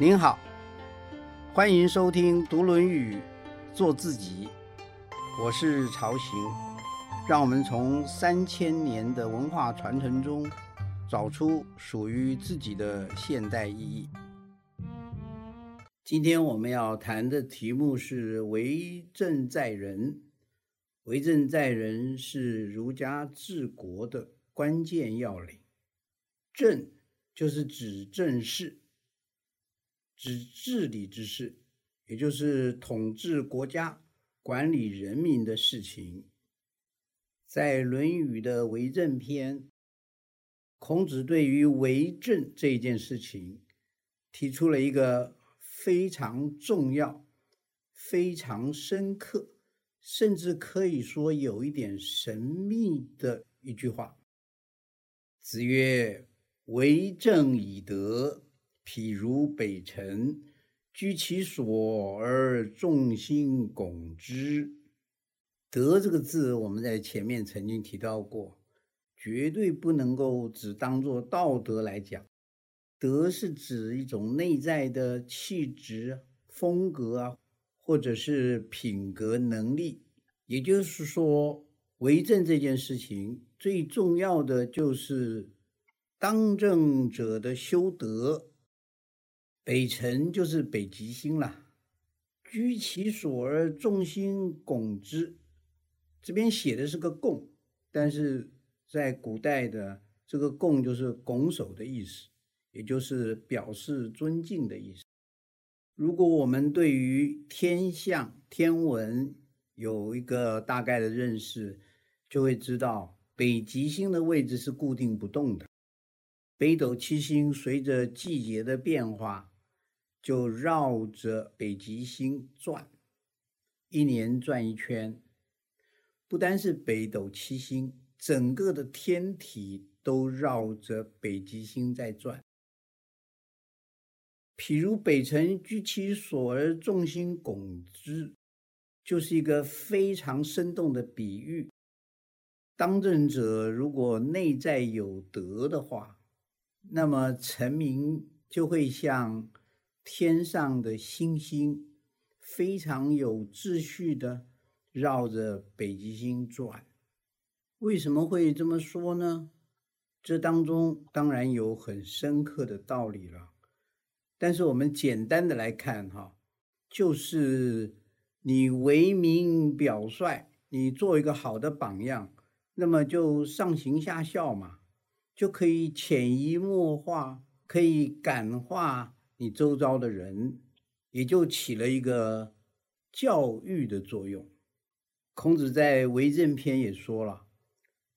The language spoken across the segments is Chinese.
您好，欢迎收听读《论语》，做自己。我是曹行，让我们从三千年的文化传承中，找出属于自己的现代意义。今天我们要谈的题目是“为政在人”。为政在人是儒家治国的关键要领。政就是指政事。指治理之事，也就是统治国家、管理人民的事情。在《论语》的为政篇，孔子对于为政这件事情，提出了一个非常重要、非常深刻，甚至可以说有一点神秘的一句话。子曰：“为政以德。”譬如北辰，居其所而众星拱之。德这个字，我们在前面曾经提到过，绝对不能够只当做道德来讲。德是指一种内在的气质、风格啊，或者是品格能力。也就是说，为政这件事情最重要的就是当政者的修德。北辰就是北极星了，居其所而众星拱之。这边写的是个拱，但是在古代的这个拱就是拱手的意思，也就是表示尊敬的意思。如果我们对于天象、天文有一个大概的认识，就会知道北极星的位置是固定不动的。北斗七星随着季节的变化。就绕着北极星转，一年转一圈。不单是北斗七星，整个的天体都绕着北极星在转。譬如北辰居其所而众星拱之，就是一个非常生动的比喻。当政者如果内在有德的话，那么臣民就会像。天上的星星非常有秩序的绕着北极星转，为什么会这么说呢？这当中当然有很深刻的道理了。但是我们简单的来看哈，就是你为民表率，你做一个好的榜样，那么就上行下效嘛，就可以潜移默化，可以感化。你周遭的人也就起了一个教育的作用。孔子在《为政篇》也说了：“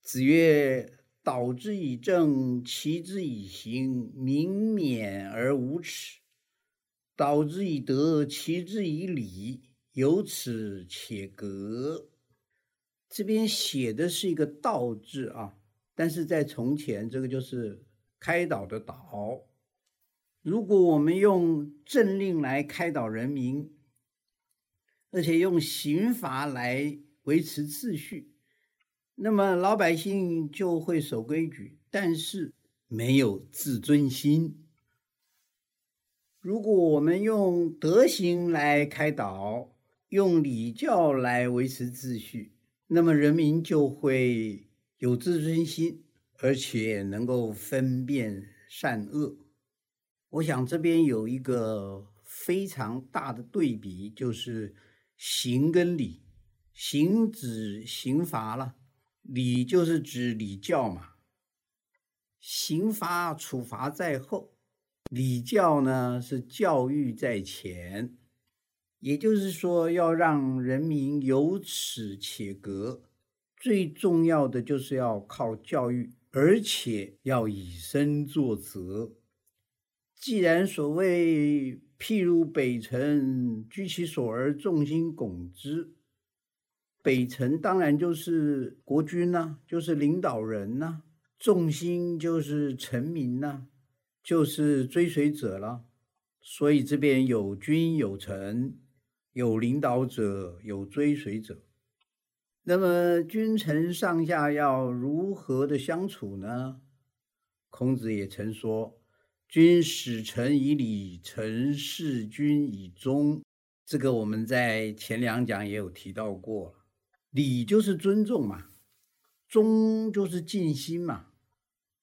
子曰，导之以政，齐之以刑，民免而无耻；导之以德，齐之以礼，有耻且格。”这边写的是一个“道”字啊，但是在从前，这个就是开导的“导”。如果我们用政令来开导人民，而且用刑罚来维持秩序，那么老百姓就会守规矩，但是没有自尊心。如果我们用德行来开导，用礼教来维持秩序，那么人民就会有自尊心，而且能够分辨善恶。我想这边有一个非常大的对比，就是刑跟礼。刑指刑罚了，礼就是指礼教嘛。刑罚处罚在后，礼教呢是教育在前。也就是说，要让人民有耻且格，最重要的就是要靠教育，而且要以身作则。既然所谓譬如北辰，居其所而众星拱之，北辰当然就是国君呐，就是领导人呐，众星就是臣民呐，就是追随者了。所以这边有君有臣，有领导者，有追随者。那么君臣上下要如何的相处呢？孔子也曾说。君使臣以礼，臣事君以忠。这个我们在前两讲也有提到过礼就是尊重嘛，忠就是尽心嘛。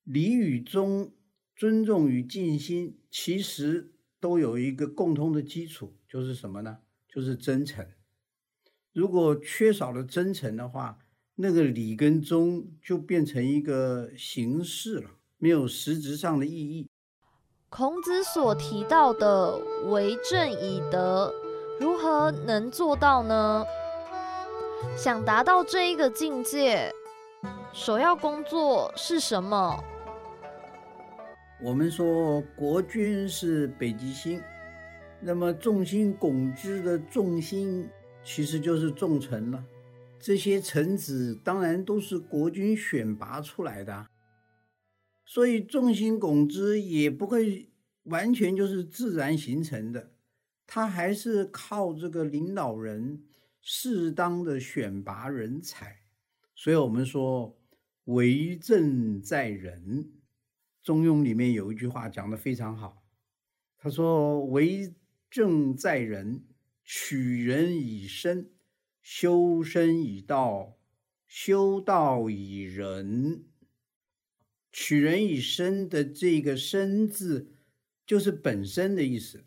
礼与忠、尊重与尽心，其实都有一个共通的基础，就是什么呢？就是真诚。如果缺少了真诚的话，那个礼跟忠就变成一个形式了，没有实质上的意义。孔子所提到的为政以德，如何能做到呢？想达到这一个境界，首要工作是什么？我们说国君是北极星，那么众星拱之的众星，其实就是众臣了。这些臣子当然都是国君选拔出来的，所以众星拱之也不会完全就是自然形成的，他还是靠这个领导人适当的选拔人才。所以我们说“为政在人”，《中庸》里面有一句话讲的非常好，他说：“为政在人，取人以身。”修身以道，修道以仁。取人以身的这个“身”字，就是本身的意思。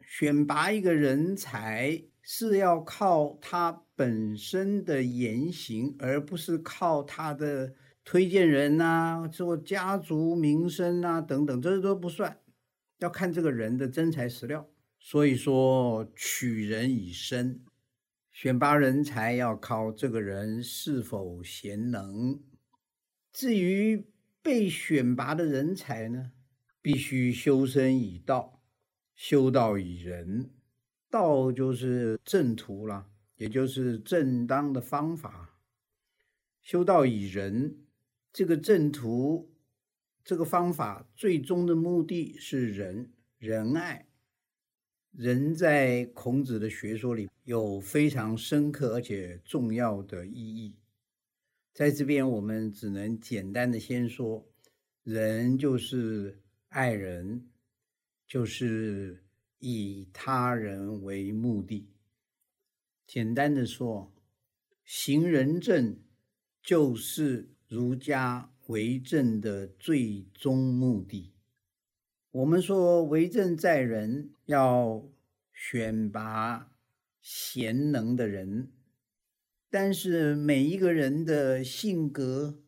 选拔一个人才，是要靠他本身的言行，而不是靠他的推荐人呐、做家族名声啊等等，这都不算。要看这个人的真材实料。所以说，取人以身。选拔人才要靠这个人是否贤能，至于被选拔的人才呢，必须修身以道，修道以仁。道就是正途了，也就是正当的方法。修道以仁，这个正途，这个方法，最终的目的是仁仁爱。仁在孔子的学说里有非常深刻而且重要的意义，在这边我们只能简单的先说，人就是爱人，就是以他人为目的。简单的说，行仁政就是儒家为政的最终目的。我们说为政在人，要选拔贤能的人，但是每一个人的性格、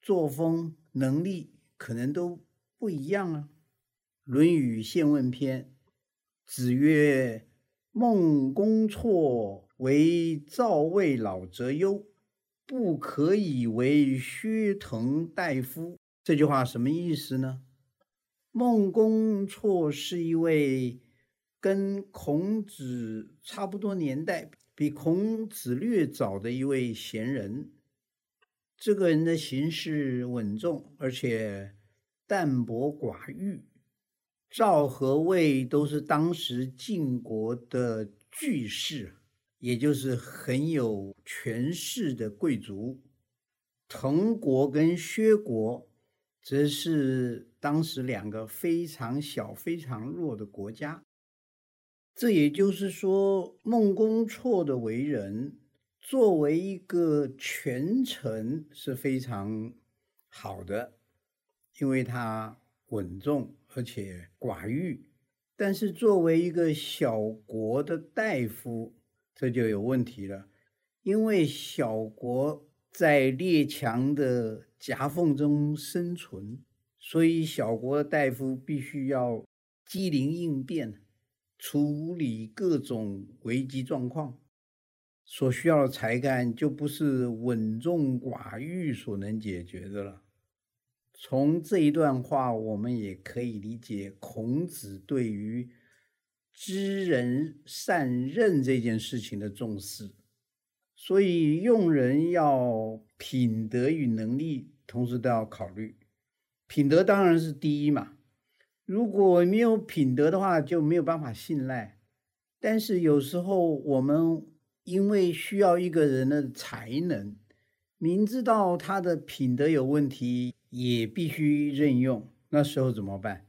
作风、能力可能都不一样啊。《论语宪问篇》，子曰：“孟公绰为赵魏老则优，不可以为薛腾大夫。”这句话什么意思呢？孟公绰是一位跟孔子差不多年代、比孔子略早的一位贤人。这个人的行事稳重，而且淡泊寡欲。赵和魏都是当时晋国的巨士，也就是很有权势的贵族。滕国跟薛国。则是当时两个非常小、非常弱的国家。这也就是说，孟公绰的为人，作为一个权臣是非常好的，因为他稳重而且寡欲。但是作为一个小国的大夫，这就有问题了，因为小国。在列强的夹缝中生存，所以小国的大夫必须要机灵应变，处理各种危机状况。所需要的才干就不是稳重寡欲所能解决的了。从这一段话，我们也可以理解孔子对于知人善任这件事情的重视。所以用人要品德与能力同时都要考虑，品德当然是第一嘛。如果没有品德的话，就没有办法信赖。但是有时候我们因为需要一个人的才能，明知道他的品德有问题，也必须任用。那时候怎么办？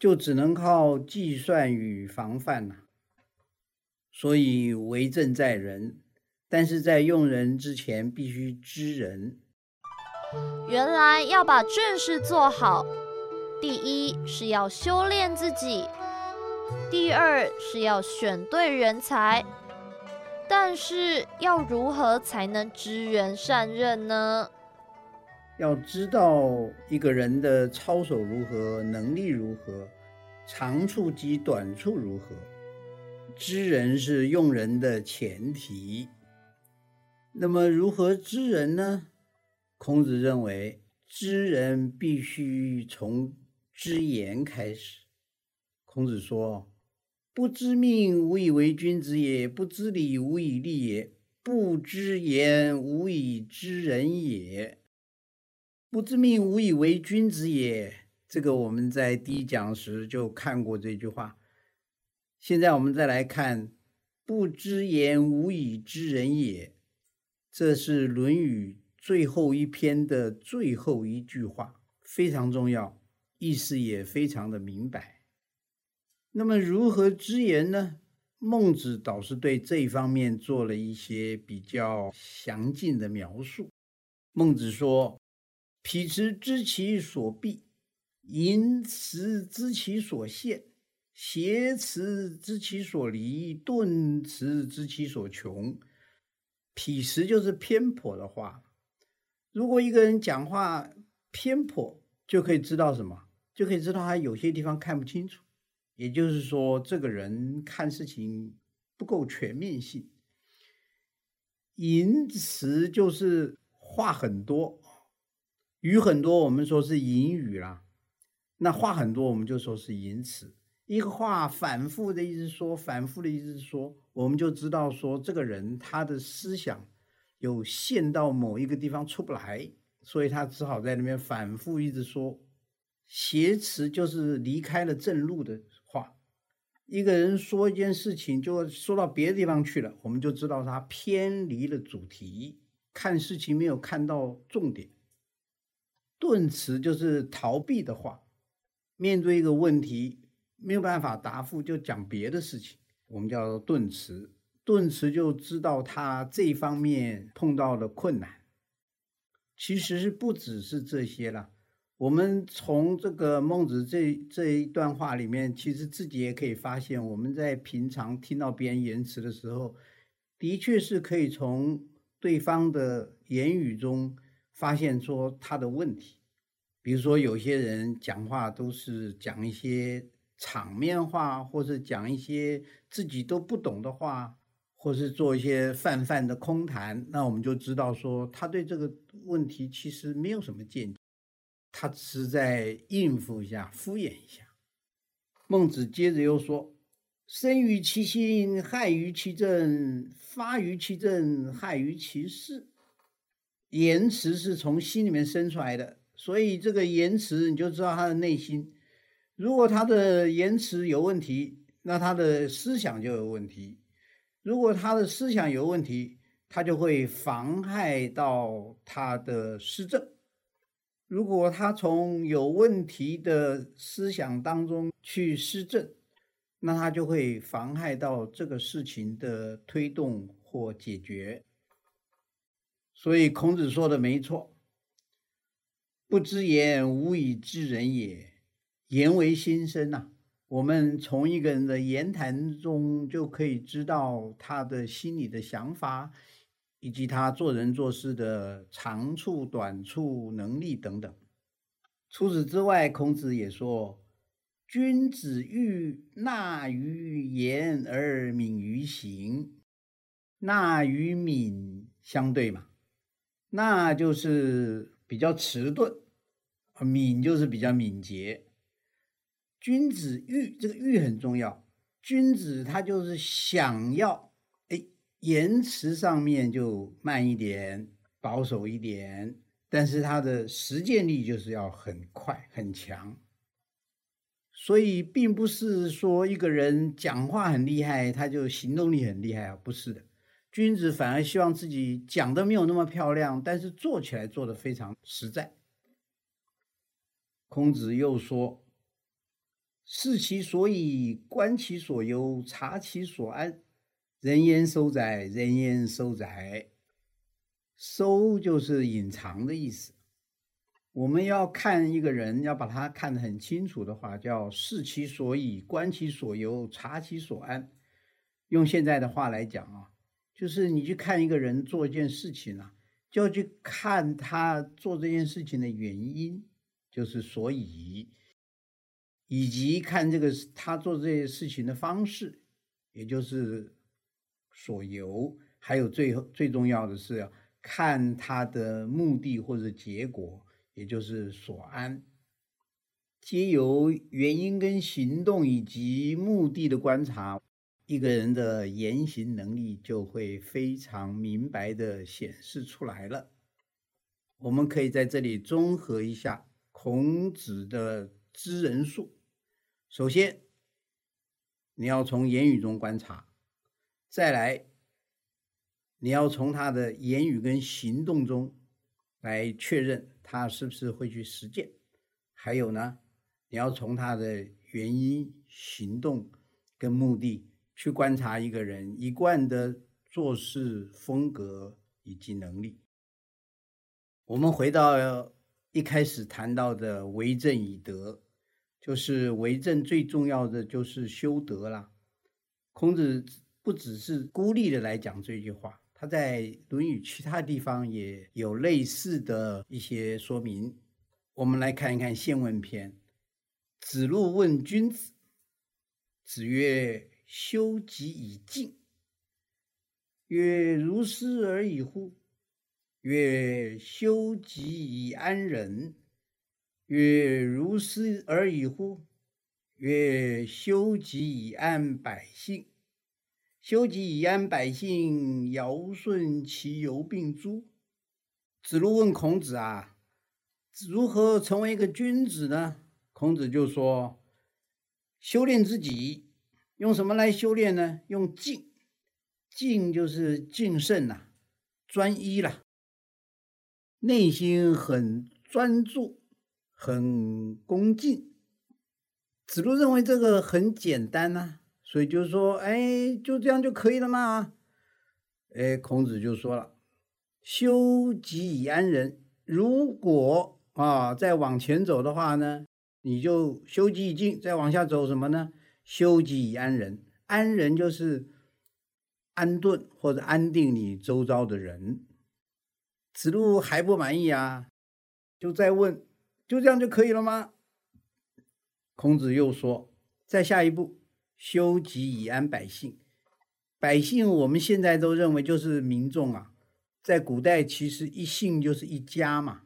就只能靠计算与防范了。所以为政在人，但是在用人之前必须知人。原来要把正事做好，第一是要修炼自己，第二是要选对人才。但是要如何才能知人善任呢？要知道一个人的操守如何，能力如何，长处及短处如何。知人是用人的前提。那么如何知人呢？孔子认为，知人必须从知言开始。孔子说。不知命，无以为君子也；不知礼，无以立也；不知言，无以知人也。不知命，无以为君子也。这个我们在第一讲时就看过这句话。现在我们再来看“不知言，无以知人也”，这是《论语》最后一篇的最后一句话，非常重要，意思也非常的明白。那么如何知言呢？孟子倒是对这一方面做了一些比较详尽的描述。孟子说：“彼辞知其所必，淫辞知其所限，挟辞知其所离，顿辞知其所穷。”彼辞就是偏颇的话。如果一个人讲话偏颇，就可以知道什么？就可以知道他有些地方看不清楚。也就是说，这个人看事情不够全面性。淫词就是话很多，语很多，我们说是淫语啦。那话很多，我们就说是淫词。一个话反复的一直说，反复的一直说，我们就知道说这个人他的思想有陷到某一个地方出不来，所以他只好在那边反复一直说。挟持就是离开了正路的话。一个人说一件事情，就说到别的地方去了，我们就知道他偏离了主题，看事情没有看到重点。顿词就是逃避的话，面对一个问题没有办法答复，就讲别的事情，我们叫顿词。顿词就知道他这方面碰到了困难。其实是不只是这些了。我们从这个孟子这这一段话里面，其实自己也可以发现，我们在平常听到别人言辞的时候，的确是可以从对方的言语中发现说他的问题。比如说，有些人讲话都是讲一些场面话，或是讲一些自己都不懂的话，或是做一些泛泛的空谈，那我们就知道说他对这个问题其实没有什么见解。他只是在应付一下、敷衍一下。孟子接着又说：“生于其心，害于其政；发于其政，害于其事。”言辞是从心里面生出来的，所以这个言辞你就知道他的内心。如果他的言辞有问题，那他的思想就有问题；如果他的思想有问题，他就会妨害到他的施政。如果他从有问题的思想当中去施政，那他就会妨害到这个事情的推动或解决。所以孔子说的没错，“不知言，无以知人也。”言为心声呐，我们从一个人的言谈中就可以知道他的心里的想法。以及他做人做事的长处、短处、能力等等。除此之外，孔子也说：“君子欲纳于言而敏于行。”纳与敏相对嘛，纳就是比较迟钝，敏就是比较敏捷。君子欲这个欲很重要，君子他就是想要。言辞上面就慢一点，保守一点，但是他的实践力就是要很快很强。所以，并不是说一个人讲话很厉害，他就行动力很厉害啊，不是的。君子反而希望自己讲的没有那么漂亮，但是做起来做的非常实在。孔子又说：“视其所以，观其所由，察其所安。人焉收窄？人焉收窄？收就是隐藏的意思。我们要看一个人，要把他看得很清楚的话，叫视其所以，观其所由，察其所安。用现在的话来讲啊，就是你去看一个人做一件事情啊，就要去看他做这件事情的原因，就是所以，以及看这个他做这些事情的方式，也就是所由，还有最后最重要的是看他的目的或者结果。也就是所安，皆由原因跟行动以及目的的观察，一个人的言行能力就会非常明白的显示出来了。我们可以在这里综合一下孔子的知人术。首先，你要从言语中观察；再来，你要从他的言语跟行动中来确认。他是不是会去实践？还有呢，你要从他的原因、行动跟目的去观察一个人一贯的做事风格以及能力。我们回到一开始谈到的为政以德，就是为政最重要的就是修德啦。孔子不只是孤立的来讲这句话。他在《论语》其他地方也有类似的一些说明。我们来看一看《宪问篇》。子路问君子，子曰：“修己以敬。”曰：“如斯而已乎？”曰：“修己以安人。”曰：“如斯而已乎？”曰：“修己以安百姓。”修己以安百姓，尧舜其犹并诸。子路问孔子啊，如何成为一个君子呢？孔子就说：修炼自己，用什么来修炼呢？用静，静就是静慎呐，专一啦，内心很专注，很恭敬。子路认为这个很简单呐。所以就是说，哎，就这样就可以了吗？哎，孔子就说了：“修己以安人。如果啊，再往前走的话呢，你就修己以敬；再往下走什么呢？修己以安人。安人就是安顿或者安定你周遭的人。”子路还不满意啊，就再问：“就这样就可以了吗？”孔子又说：“再下一步。”修己以安百姓，百姓我们现在都认为就是民众啊，在古代其实一姓就是一家嘛，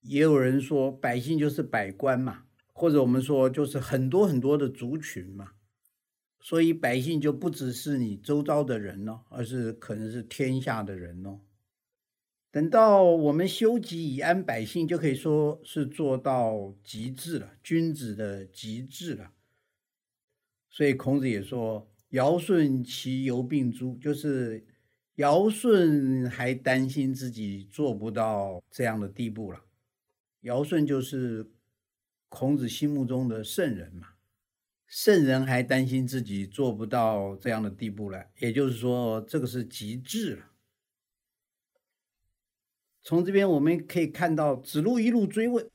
也有人说百姓就是百官嘛，或者我们说就是很多很多的族群嘛，所以百姓就不只是你周遭的人哦，而是可能是天下的人哦。等到我们修己以安百姓，就可以说是做到极致了，君子的极致了。所以孔子也说：“尧舜其犹并诸，就是尧舜还担心自己做不到这样的地步了。尧舜就是孔子心目中的圣人嘛，圣人还担心自己做不到这样的地步了，也就是说，这个是极致了。从这边我们可以看到，子路一路追问，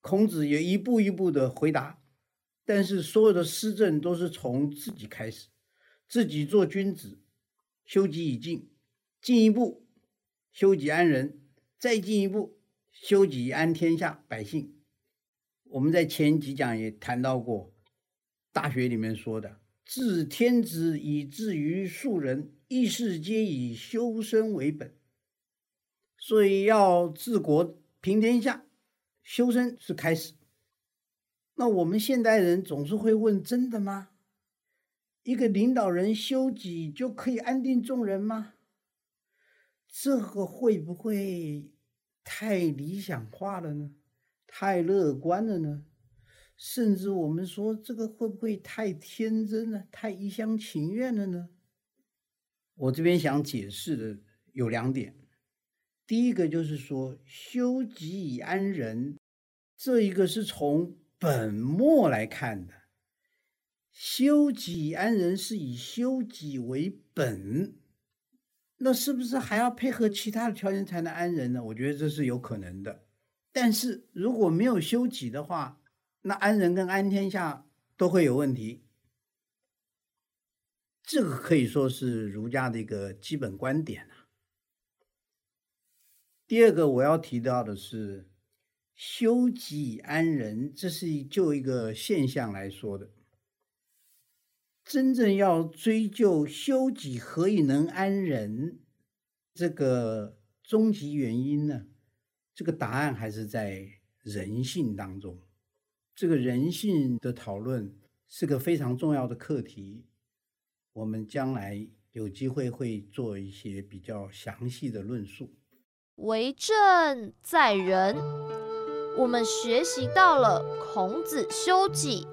孔子也一步一步的回答。”但是所有的施政都是从自己开始，自己做君子，修己以敬，进一步修己安人，再进一步修己安天下百姓。我们在前几讲也谈到过，《大学》里面说的“治天子以至于庶人，一世皆以修身为本”，所以要治国平天下，修身是开始。那我们现代人总是会问：真的吗？一个领导人修己就可以安定众人吗？这个会不会太理想化了呢？太乐观了呢？甚至我们说这个会不会太天真了？太一厢情愿了呢？我这边想解释的有两点。第一个就是说，修己以安人，这一个是从。本末来看的，修己安人是以修己为本，那是不是还要配合其他的条件才能安人呢？我觉得这是有可能的。但是如果没有修己的话，那安人跟安天下都会有问题。这个可以说是儒家的一个基本观点啊。第二个我要提到的是，修己安人，这是就一个现象来说的。真正要追究修己何以能安人这个终极原因呢？这个答案还是在人性当中。这个人性的讨论是个非常重要的课题。我们将来有机会会做一些比较详细的论述。为政在人，我们学习到了孔子修己、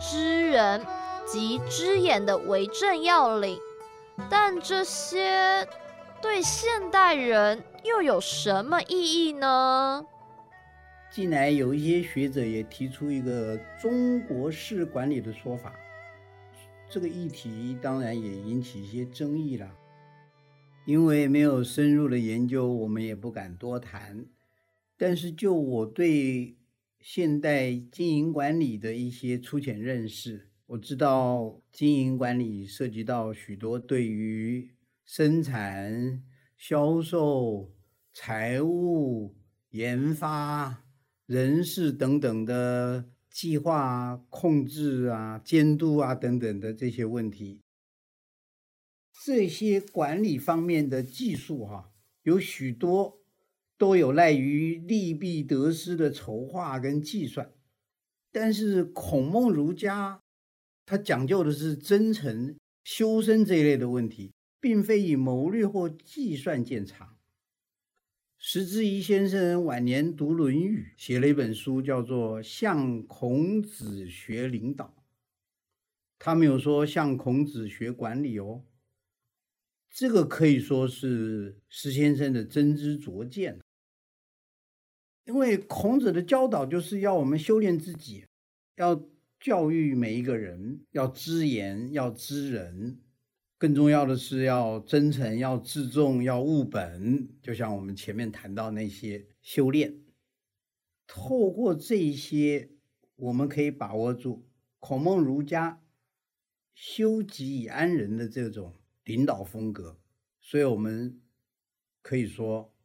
知人及知言的为政要领，但这些对现代人又有什么意义呢？近来有一些学者也提出一个中国式管理的说法。这个议题当然也引起一些争议了，因为没有深入的研究，我们也不敢多谈。但是就我对现代经营管理的一些粗浅认识，我知道经营管理涉及到许多对于生产、销售、财务、研发、人事等等的。计划、控制啊、监督啊等等的这些问题，这些管理方面的技术哈，有许多都有赖于利弊得失的筹划跟计算。但是孔孟儒家，他讲究的是真诚、修身这一类的问题，并非以谋略或计算见长。石之仪先生晚年读《论语》，写了一本书，叫做《向孔子学领导》。他没有说向孔子学管理哦。这个可以说是石先生的真知灼见。因为孔子的教导就是要我们修炼自己，要教育每一个人，要知言，要知人。更重要的是要真诚，要自重，要务本。就像我们前面谈到那些修炼，透过这些，我们可以把握住孔孟儒家修己以安人的这种领导风格。所以，我们可以说，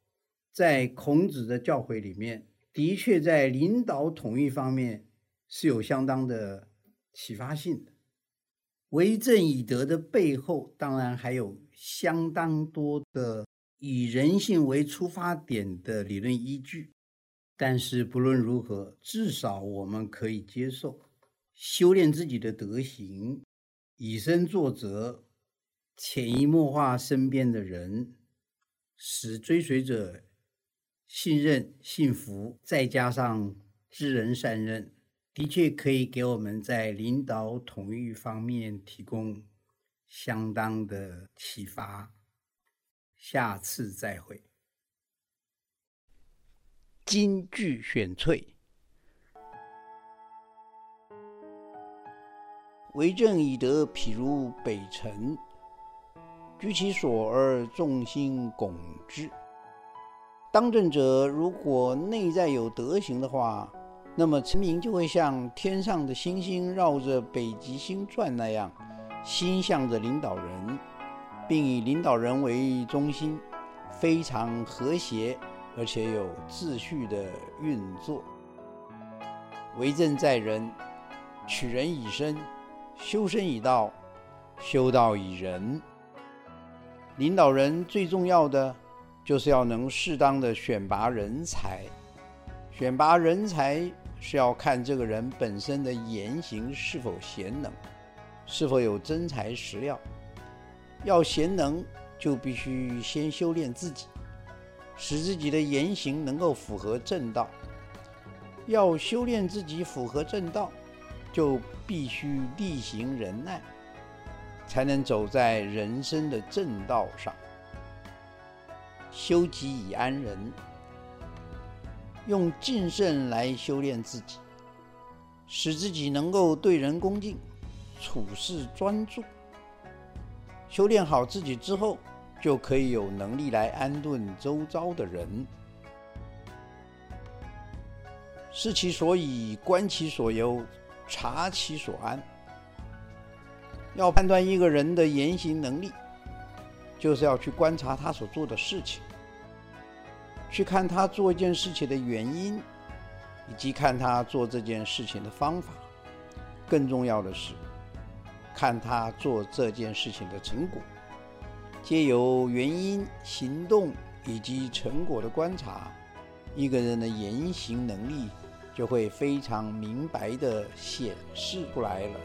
在孔子的教诲里面，的确在领导统一方面是有相当的启发性的。为政以德的背后，当然还有相当多的以人性为出发点的理论依据。但是不论如何，至少我们可以接受修炼自己的德行，以身作则，潜移默化身边的人，使追随者信任、信服，再加上知人善任。的确可以给我们在领导统御方面提供相当的启发。下次再会。金句选粹：为政以德，譬如北辰，居其所而众星拱之。当政者如果内在有德行的话，那么，臣民就会像天上的星星绕着北极星转那样，心向着领导人，并以领导人为中心，非常和谐而且有秩序的运作。为政在人，取人以身，修身以道，修道以仁。领导人最重要的，就是要能适当的选拔人才，选拔人才。是要看这个人本身的言行是否贤能，是否有真材实料。要贤能，就必须先修炼自己，使自己的言行能够符合正道。要修炼自己符合正道，就必须力行仁爱，才能走在人生的正道上。修己以安人。用敬慎来修炼自己，使自己能够对人恭敬，处事专注。修炼好自己之后，就可以有能力来安顿周遭的人。视其所以，观其所由，察其所安。要判断一个人的言行能力，就是要去观察他所做的事情，去看他做一件事情的原因，以及看他做这件事情的方法。更重要的是。看他做这件事情的成果，借由原因、行动以及成果的观察，一个人的言行能力就会非常明白的显示出来了。